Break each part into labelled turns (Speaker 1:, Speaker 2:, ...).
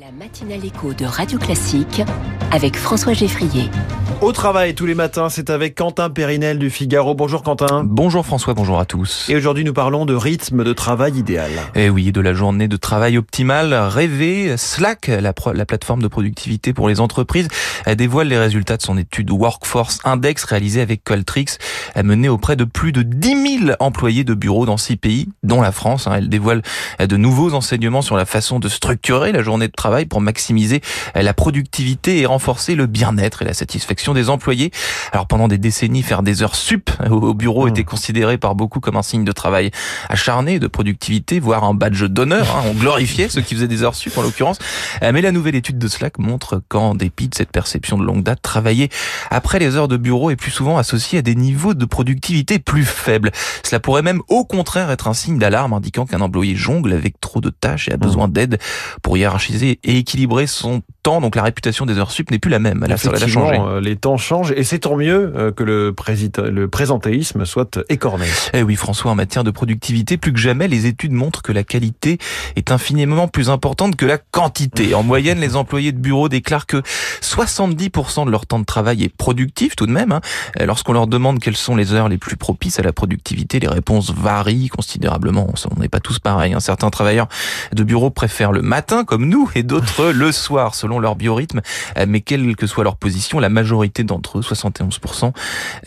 Speaker 1: La matinale écho de Radio Classique avec François Geffrier.
Speaker 2: Au travail tous les matins, c'est avec Quentin Périnel du Figaro. Bonjour Quentin.
Speaker 3: Bonjour François, bonjour à tous.
Speaker 2: Et aujourd'hui nous parlons de rythme de travail idéal.
Speaker 3: Eh oui, de la journée de travail optimale rêvée. Slack, la, la plateforme de productivité pour les entreprises, elle dévoile les résultats de son étude Workforce Index réalisée avec Qualtrics. Elle menée auprès de plus de 10 000 employés de bureaux dans six pays, dont la France. Hein. Elle dévoile de nouveaux enseignements sur la façon de structurer la journée de travail pour maximiser la productivité et renforcer le bien-être et la satisfaction des employés. Alors pendant des décennies, faire des heures sup au bureau était considéré par beaucoup comme un signe de travail acharné, de productivité, voire un badge d'honneur. Hein. On glorifiait ceux qui faisaient des heures sup en l'occurrence. Euh, mais la nouvelle étude de Slack montre qu'en dépit de cette perception de longue date, travailler après les heures de bureau est plus souvent associé à des niveaux de productivité plus faibles. Cela pourrait même au contraire être un signe d'alarme indiquant qu'un employé jongle avec trop de tâches et a besoin d'aide pour hiérarchiser et équilibrer son temps. Donc la réputation des heures sup n'est plus la même.
Speaker 2: Elle a, changé. Euh, les temps changent et c'est tant mieux euh, que le, le présentéisme soit écorné.
Speaker 3: Eh oui, François, en matière de productivité, plus que jamais, les études montrent que la qualité est infiniment plus importante que la quantité. En moyenne, les employés de bureau déclarent que 70% de leur temps de travail est productif tout de même. Hein. Lorsqu'on leur demande quelles sont les heures les plus propices à la productivité, les réponses varient considérablement. On n'est pas tous pareils. Hein. Certains travailleurs de bureau préfèrent le matin, comme nous, et d'autres le soir, selon leur biorhythme. Euh, mais quelle que soit leur position, la majorité d'entre eux, 71%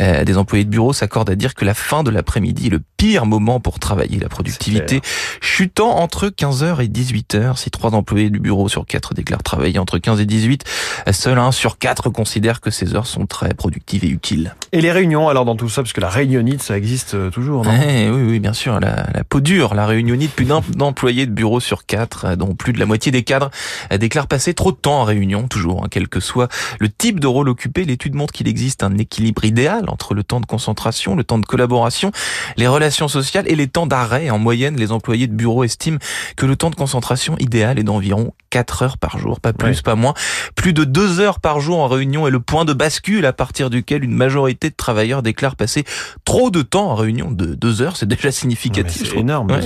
Speaker 3: euh, des employés de bureau, s'accordent à dire que la fin de l'après-midi est le pire moment pour travailler. La productivité chutant entre 15h et 18h. Si trois employés du bureau sur quatre déclarent travailler entre 15 et 18, seul un sur quatre considère que ces heures sont très productives et utiles.
Speaker 2: Et les réunions, alors dans tout ça, parce que la réunionite, ça existe euh, toujours, non?
Speaker 3: Eh Oui, oui, bien sûr. La, la peau dure, la réunionite, plus d'un employé de bureau sur quatre, dont plus de la moitié des cadres déclarent passer trop de temps en réunion, toujours, hein, quel que soit le type de rôle occupé. L'étude montre qu'il existe un équilibre idéal entre le temps de concentration, le temps de collaboration, les relations sociales et les temps d'arrêt. En moyenne, les employés de bureau estiment que le temps de concentration idéal est d'environ 4 heures par jour, pas plus, pas moins. Plus de 2 heures par jour en réunion est le point de bascule à partir duquel une majorité de travailleurs déclarent passer trop de temps en réunion. De 2 heures, c'est déjà significatif.
Speaker 2: C'est énorme, heures,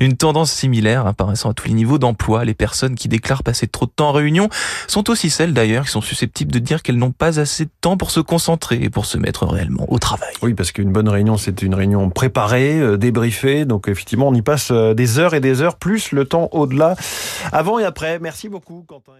Speaker 3: Une tendance similaire apparaissant à tous les niveaux d'emploi. Les personnes qui déclarent passer trop de temps en réunion sont aussi celles d'ailleurs qui sont susceptibles de dire qu'elles n'ont pas assez de temps pour se concentrer et pour se mettre réellement au travail.
Speaker 2: Oui, parce qu'une bonne réunion, c'est une réunion préparée, euh, débriefée. Donc effectivement, on y passe euh, des heures et des heures, plus le temps au-delà, avant et après. Merci beaucoup, Quentin.